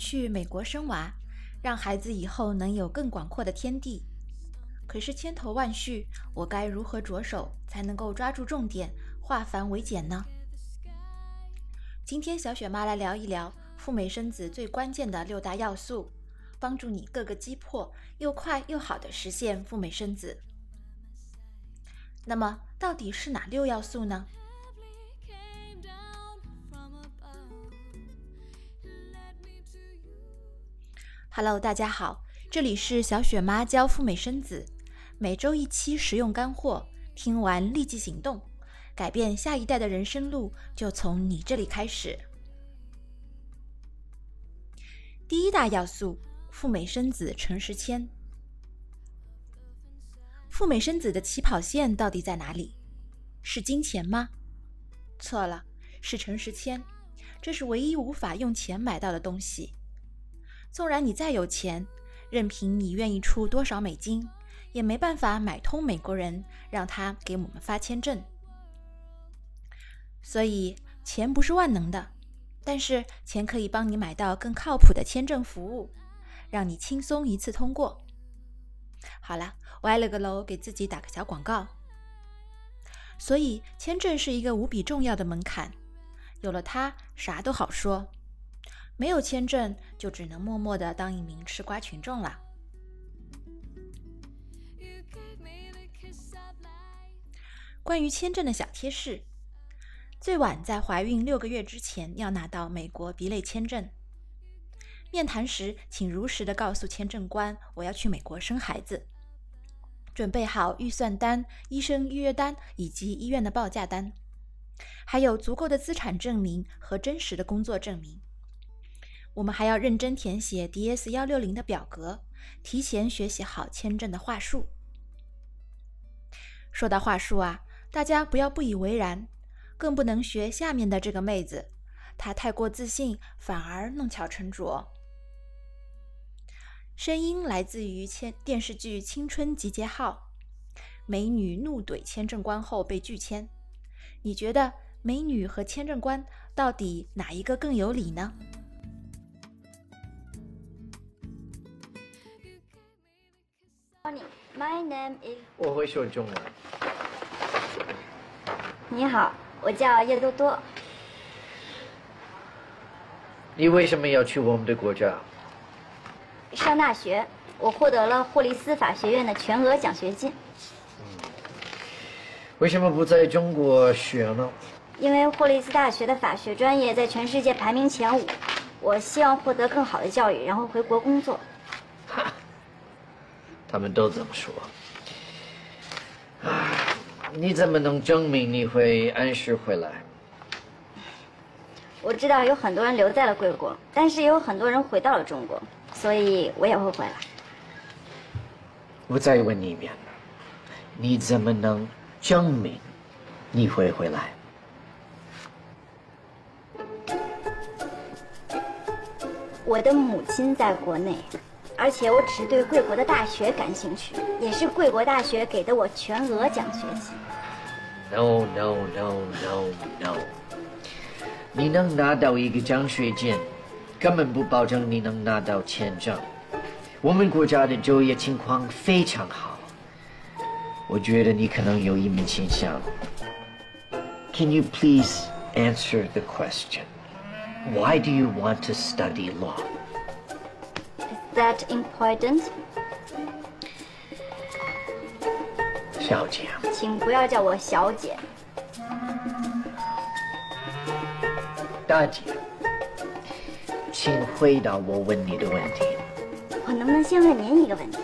想去美国生娃，让孩子以后能有更广阔的天地。可是千头万绪，我该如何着手才能够抓住重点，化繁为简呢？今天小雪妈来聊一聊赴美生子最关键的六大要素，帮助你各个击破，又快又好的实现赴美生子。那么到底是哪六要素呢？Hello，大家好，这里是小雪妈教赴美生子。每周一期实用干货，听完立即行动，改变下一代的人生路就从你这里开始。第一大要素：赴美生子诚实签。赴美生子的起跑线到底在哪里？是金钱吗？错了，是诚实签。这是唯一无法用钱买到的东西。纵然你再有钱，任凭你愿意出多少美金。也没办法买通美国人，让他给我们发签证。所以钱不是万能的，但是钱可以帮你买到更靠谱的签证服务，让你轻松一次通过。好了，歪了个楼，给自己打个小广告。所以签证是一个无比重要的门槛，有了它，啥都好说；没有签证，就只能默默的当一名吃瓜群众了。关于签证的小贴士：最晚在怀孕六个月之前要拿到美国 B 类签证。面谈时，请如实的告诉签证官我要去美国生孩子，准备好预算单、医生预约单以及医院的报价单，还有足够的资产证明和真实的工作证明。我们还要认真填写 DS 幺六零的表格，提前学习好签证的话术。说到话术啊。大家不要不以为然，更不能学下面的这个妹子，她太过自信，反而弄巧成拙。声音来自于签电视剧《青春集结号》，美女怒怼签证官后被拒签。你觉得美女和签证官到底哪一个更有理呢？My name is。我会说中文。你好，我叫叶多多。你为什么要去我们的国家？上大学，我获得了霍利斯法学院的全额奖学金。为什么不在中国学呢？因为霍利斯大学的法学专业在全世界排名前五，我希望获得更好的教育，然后回国工作。哈，他们都这么说。你怎么能证明你会按时回来？我知道有很多人留在了贵国，但是也有很多人回到了中国，所以我也会回来。我再问你一遍，你怎么能证明你会回来？我的母亲在国内。而且我只是对贵国的大学感兴趣，也是贵国大学给的我全额奖学金。No no no no no，你能拿到一个奖学金，根本不保证你能拿到签证。我们国家的就业情况非常好，我觉得你可能有一门倾向。Can you please answer the question? Why do you want to study law? That important？小姐，请不要叫我小姐。大姐，请回答我问你的问题。我能不能先问您一个问题？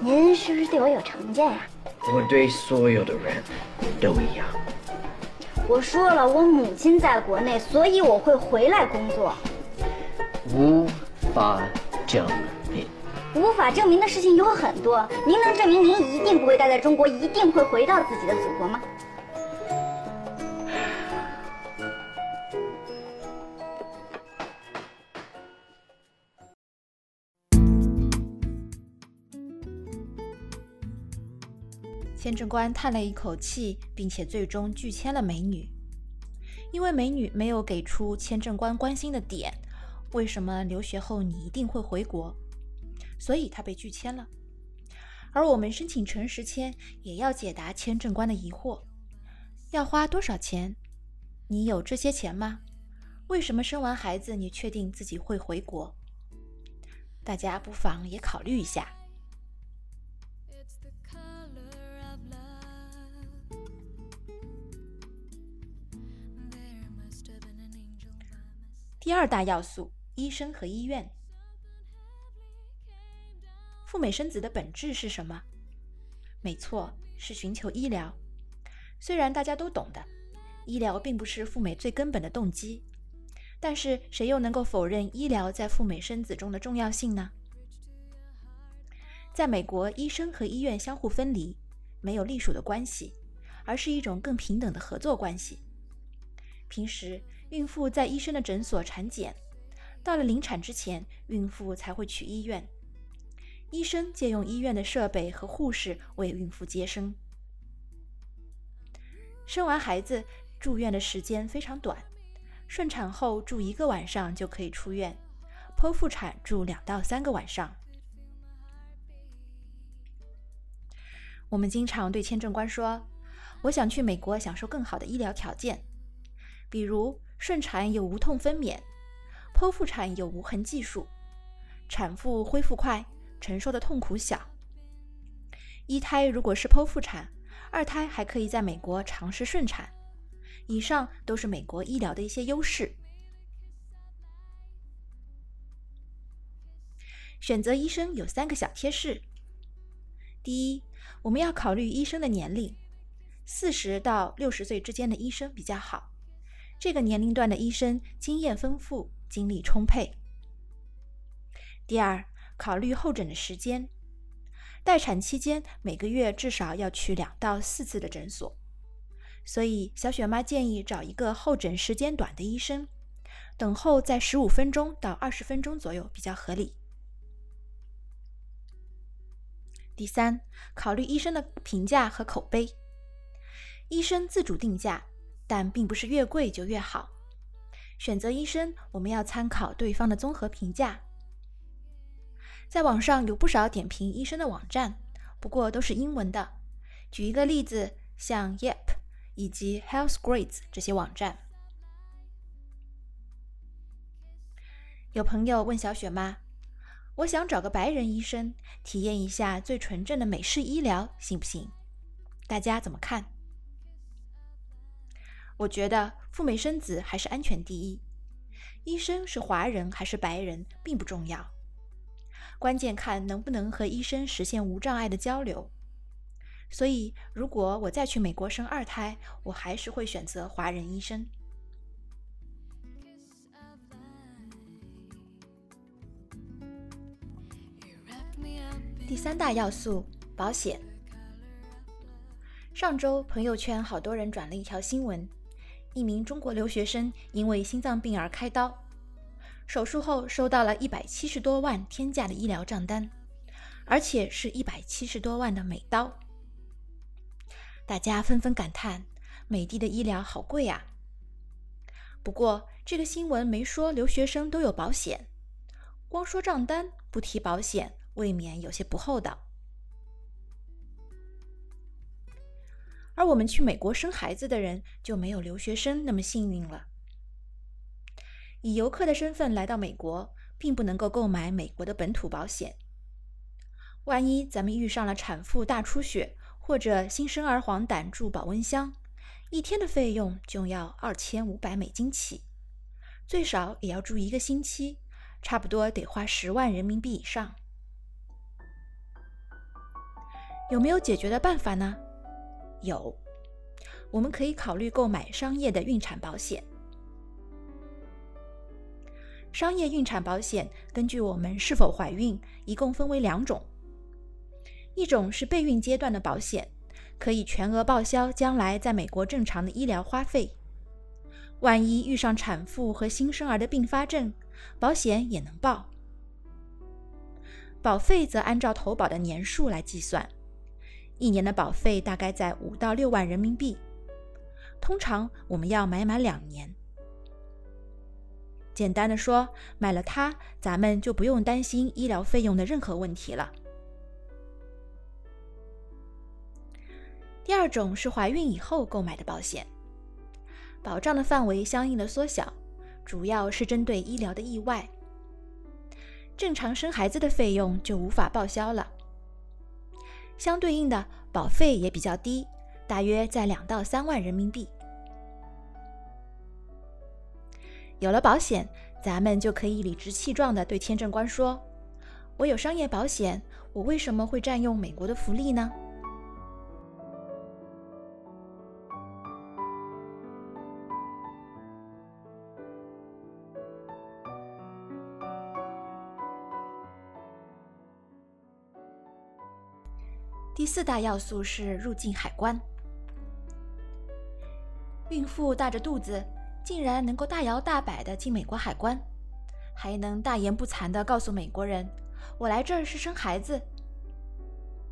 您是不是对我有成见呀？我对所有的人都一样。我说了，我母亲在国内，所以我会回来工作。无法证明。无法证明的事情有很多。您能证明您一定不会待在中国，一定会回到自己的祖国吗？签证官叹了一口气，并且最终拒签了美女。因为美女没有给出签证官关心的点，为什么留学后你一定会回国？所以他被拒签了。而我们申请诚实签，也要解答签证官的疑惑：要花多少钱？你有这些钱吗？为什么生完孩子你确定自己会回国？大家不妨也考虑一下。第二大要素：医生和医院。赴美生子的本质是什么？没错，是寻求医疗。虽然大家都懂的，医疗并不是赴美最根本的动机，但是谁又能够否认医疗在赴美生子中的重要性呢？在美国，医生和医院相互分离，没有隶属的关系，而是一种更平等的合作关系。平时，孕妇在医生的诊所产检，到了临产之前，孕妇才会去医院。医生借用医院的设备和护士为孕妇接生。生完孩子住院的时间非常短，顺产后住一个晚上就可以出院，剖腹产住两到三个晚上。我们经常对签证官说：“我想去美国享受更好的医疗条件，比如顺产有无痛分娩，剖腹产有无痕技术，产妇恢复快。”承受的痛苦小。一胎如果是剖腹产，二胎还可以在美国尝试顺产。以上都是美国医疗的一些优势。选择医生有三个小贴士：第一，我们要考虑医生的年龄，四十到六十岁之间的医生比较好，这个年龄段的医生经验丰富，精力充沛。第二。考虑候诊的时间，待产期间每个月至少要去两到四次的诊所，所以小雪妈建议找一个候诊时间短的医生，等候在十五分钟到二十分钟左右比较合理。第三，考虑医生的评价和口碑，医生自主定价，但并不是越贵就越好。选择医生，我们要参考对方的综合评价。在网上有不少点评医生的网站，不过都是英文的。举一个例子，像 Yep 以及 Healthgrades 这些网站。有朋友问小雪妈：“我想找个白人医生，体验一下最纯正的美式医疗，行不行？”大家怎么看？我觉得赴美生子还是安全第一。医生是华人还是白人并不重要。关键看能不能和医生实现无障碍的交流。所以，如果我再去美国生二胎，我还是会选择华人医生。第三大要素：保险。上周朋友圈好多人转了一条新闻：一名中国留学生因为心脏病而开刀。手术后收到了一百七十多万天价的医疗账单，而且是一百七十多万的美刀。大家纷纷感叹：美帝的医疗好贵啊！不过这个新闻没说留学生都有保险，光说账单不提保险，未免有些不厚道。而我们去美国生孩子的人就没有留学生那么幸运了。以游客的身份来到美国，并不能够购买美国的本土保险。万一咱们遇上了产妇大出血，或者新生儿黄疸住保温箱，一天的费用就要二千五百美金起，最少也要住一个星期，差不多得花十万人民币以上。有没有解决的办法呢？有，我们可以考虑购买商业的孕产保险。商业孕产保险根据我们是否怀孕，一共分为两种。一种是备孕阶段的保险，可以全额报销将来在美国正常的医疗花费。万一遇上产妇和新生儿的并发症，保险也能报。保费则按照投保的年数来计算，一年的保费大概在五到六万人民币。通常我们要买满两年。简单的说，买了它，咱们就不用担心医疗费用的任何问题了。第二种是怀孕以后购买的保险，保障的范围相应的缩小，主要是针对医疗的意外。正常生孩子的费用就无法报销了，相对应的保费也比较低，大约在两到三万人民币。有了保险，咱们就可以理直气壮地对签证官说：“我有商业保险，我为什么会占用美国的福利呢？”第四大要素是入境海关。孕妇大着肚子，竟然能够大摇大摆地进美国海关，还能大言不惭地告诉美国人：“我来这儿是生孩子。”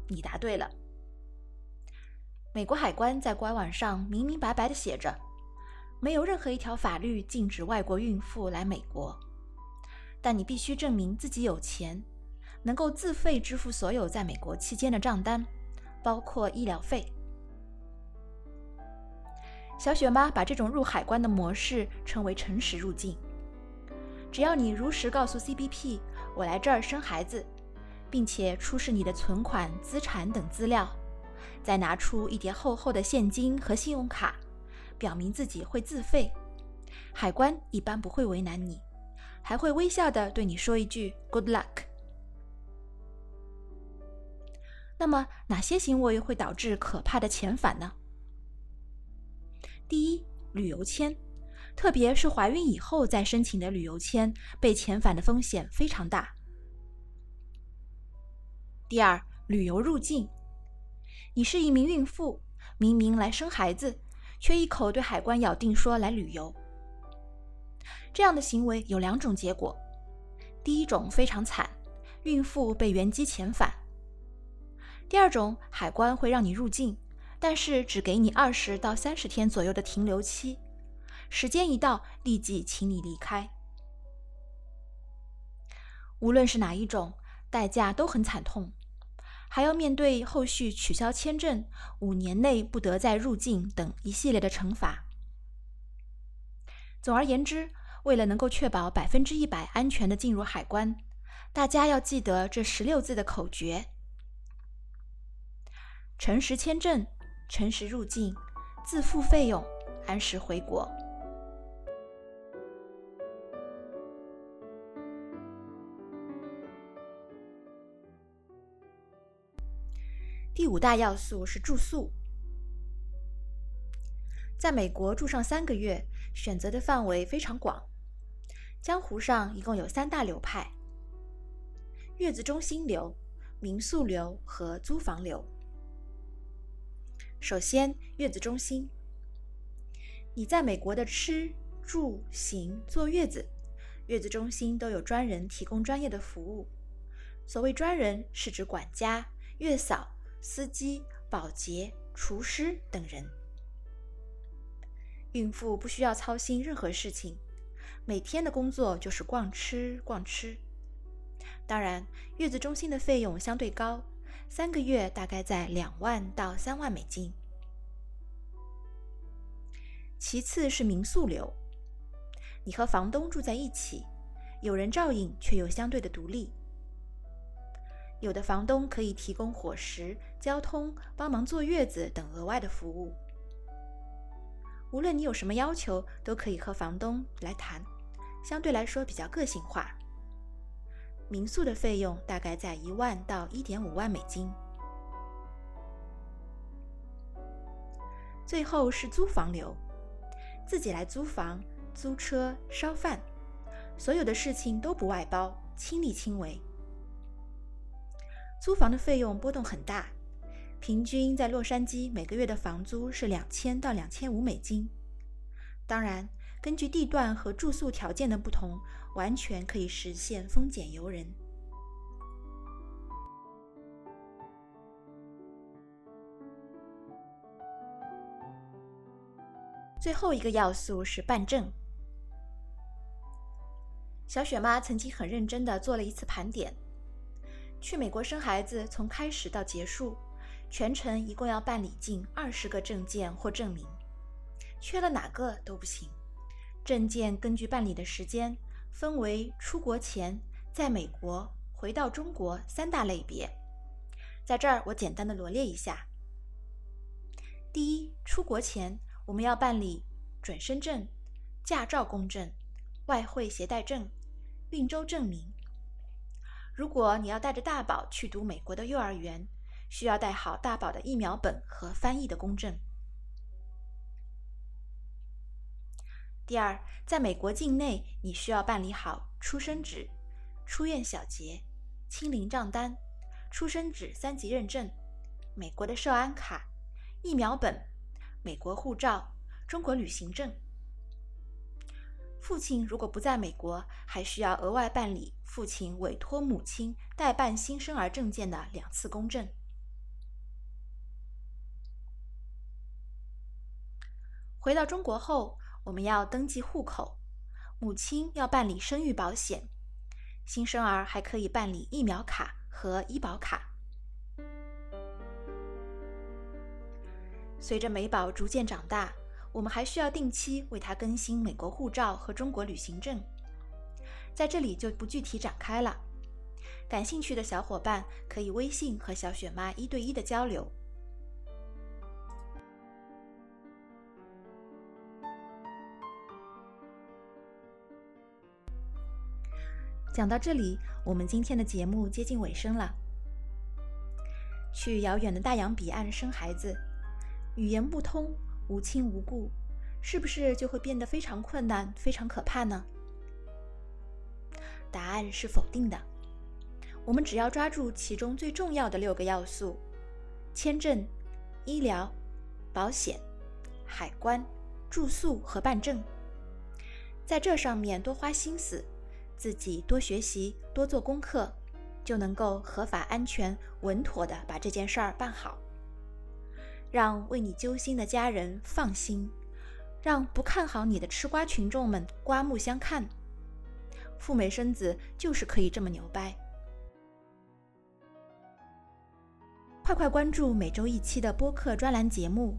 你答对了。美国海关在官网上明明白白地写着，没有任何一条法律禁止外国孕妇来美国，但你必须证明自己有钱，能够自费支付所有在美国期间的账单。包括医疗费。小雪妈把这种入海关的模式称为“诚实入境”。只要你如实告诉 CBP 我来这儿生孩子，并且出示你的存款、资产等资料，再拿出一叠厚厚的现金和信用卡，表明自己会自费，海关一般不会为难你，还会微笑的对你说一句 “Good luck”。那么哪些行为会导致可怕的遣返呢？第一，旅游签，特别是怀孕以后再申请的旅游签，被遣返的风险非常大。第二，旅游入境，你是一名孕妇，明明来生孩子，却一口对海关咬定说来旅游。这样的行为有两种结果：第一种非常惨，孕妇被原机遣返。第二种，海关会让你入境，但是只给你二十到三十天左右的停留期，时间一到，立即请你离开。无论是哪一种，代价都很惨痛，还要面对后续取消签证、五年内不得再入境等一系列的惩罚。总而言之，为了能够确保百分之一百安全的进入海关，大家要记得这十六字的口诀。诚实签证，诚实入境，自付费用，按时回国。第五大要素是住宿。在美国住上三个月，选择的范围非常广。江湖上一共有三大流派：月子中心流、民宿流和租房流。首先，月子中心，你在美国的吃住行、坐月子，月子中心都有专人提供专业的服务。所谓专人，是指管家、月嫂、司机、保洁、厨师等人。孕妇不需要操心任何事情，每天的工作就是逛吃逛吃。当然，月子中心的费用相对高。三个月大概在两万到三万美金。其次是民宿流，你和房东住在一起，有人照应，却又相对的独立。有的房东可以提供伙食、交通、帮忙坐月子等额外的服务。无论你有什么要求，都可以和房东来谈，相对来说比较个性化。民宿的费用大概在一万到一点五万美金。最后是租房流，自己来租房、租车、烧饭，所有的事情都不外包，亲力亲为。租房的费用波动很大，平均在洛杉矶每个月的房租是两千到两千五美金。当然，根据地段和住宿条件的不同。完全可以实现丰俭由人。最后一个要素是办证。小雪妈曾经很认真地做了一次盘点，去美国生孩子从开始到结束，全程一共要办理近二十个证件或证明，缺了哪个都不行。证件根据办理的时间，分为出国前、在美国、回到中国三大类别。在这儿我简单的罗列一下：第一，出国前我们要办理准生证、驾照公证。外汇携带证、孕周证明。如果你要带着大宝去读美国的幼儿园，需要带好大宝的疫苗本和翻译的公证。第二，在美国境内，你需要办理好出生纸、出院小结、清零账单、出生纸三级认证、美国的社安卡、疫苗本、美国护照、中国旅行证。父亲如果不在美国，还需要额外办理父亲委托母亲代办新生儿证件的两次公证。回到中国后，我们要登记户口，母亲要办理生育保险，新生儿还可以办理疫苗卡和医保卡。随着美宝逐渐长大。我们还需要定期为他更新美国护照和中国旅行证，在这里就不具体展开了。感兴趣的小伙伴可以微信和小雪妈一对一的交流。讲到这里，我们今天的节目接近尾声了。去遥远的大洋彼岸生孩子，语言不通。无亲无故，是不是就会变得非常困难、非常可怕呢？答案是否定的。我们只要抓住其中最重要的六个要素：签证、医疗、保险、海关、住宿和办证，在这上面多花心思，自己多学习、多做功课，就能够合法、安全、稳妥的把这件事儿办好。让为你揪心的家人放心，让不看好你的吃瓜群众们刮目相看。赴美生子就是可以这么牛掰！快快关注每周一期的播客专栏节目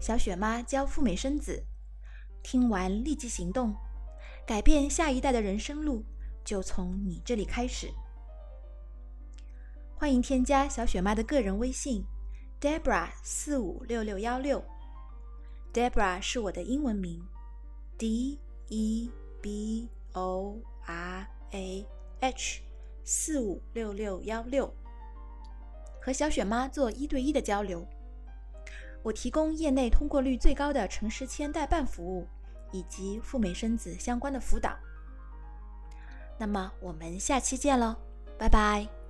《小雪妈教赴美生子》，听完立即行动，改变下一代的人生路就从你这里开始。欢迎添加小雪妈的个人微信。Debra 四五六六幺六，Debra 是我的英文名，D E B O R A H 四五六六幺六，和小雪妈做一对一的交流。我提供业内通过率最高的城市签代办服务，以及赴美生子相关的辅导。那么我们下期见喽，拜拜。